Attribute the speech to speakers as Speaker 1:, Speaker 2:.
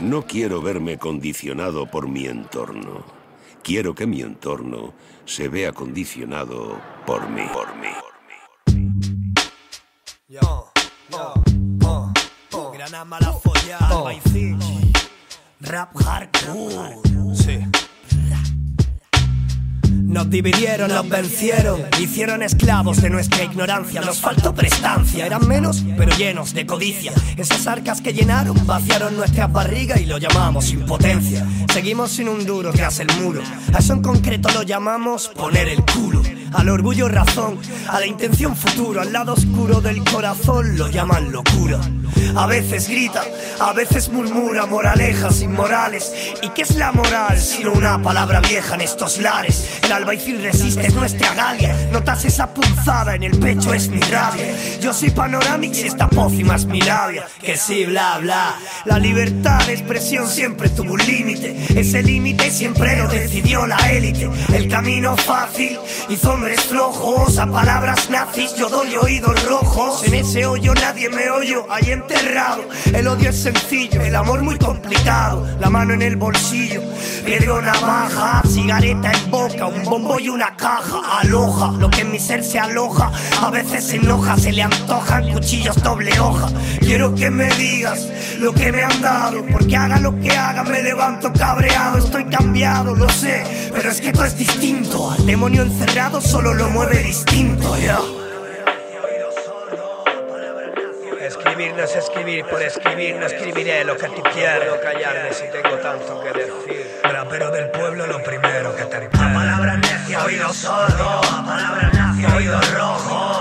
Speaker 1: No quiero verme condicionado por mi entorno. Quiero que mi entorno se vea condicionado por mí. Por mí.
Speaker 2: Yo, yo, oh, oh. Granama la folla, oh. Rap hardcore. Sí. Nos dividieron, nos vencieron, hicieron esclavos de nuestra ignorancia. Nos faltó prestancia, eran menos, pero llenos de codicia. Esas arcas que llenaron, vaciaron nuestras barrigas y lo llamamos impotencia. Seguimos sin un duro tras el muro. A eso en concreto lo llamamos poner el culo. Al orgullo razón, a la intención futuro, al lado oscuro del corazón lo llaman locura. A veces grita, a veces murmura moralejas inmorales. ¿Y qué es la moral sino una palabra vieja en estos lares? El albaicil resiste nuestra galia. Notas esa punzada en el pecho, es mi rabia. Yo soy Panoramix y esta pócima es mi labia. Que sí, bla, bla. La libertad de expresión siempre tuvo un límite. Ese límite siempre lo decidió la élite. El camino fácil hizo flojos. A palabras nazis yo doy oídos rojos. En ese hoyo nadie me oye, ahí enterrado. El odio es sencillo, el amor muy complicado. La mano en el bolsillo, piedra navaja, cigareta en boca, un bombo y una caja. Aloja lo que en mi ser se aloja. A veces se enoja, se le antojan cuchillos doble hoja. Quiero que me digas lo que me han dado, porque haga lo que haga, me levanto cabreado. Estoy cambiado, lo sé, pero es que todo es distinto. Al demonio encerrado solo lo mueve distinto, ya. Escribir no es escribir, por escribir no escribiré lo que tú quieres. callarme si tengo tanto que decir. Pero del pueblo lo primero que te A palabras necia, oído sordo. A palabras necia, oído rojo.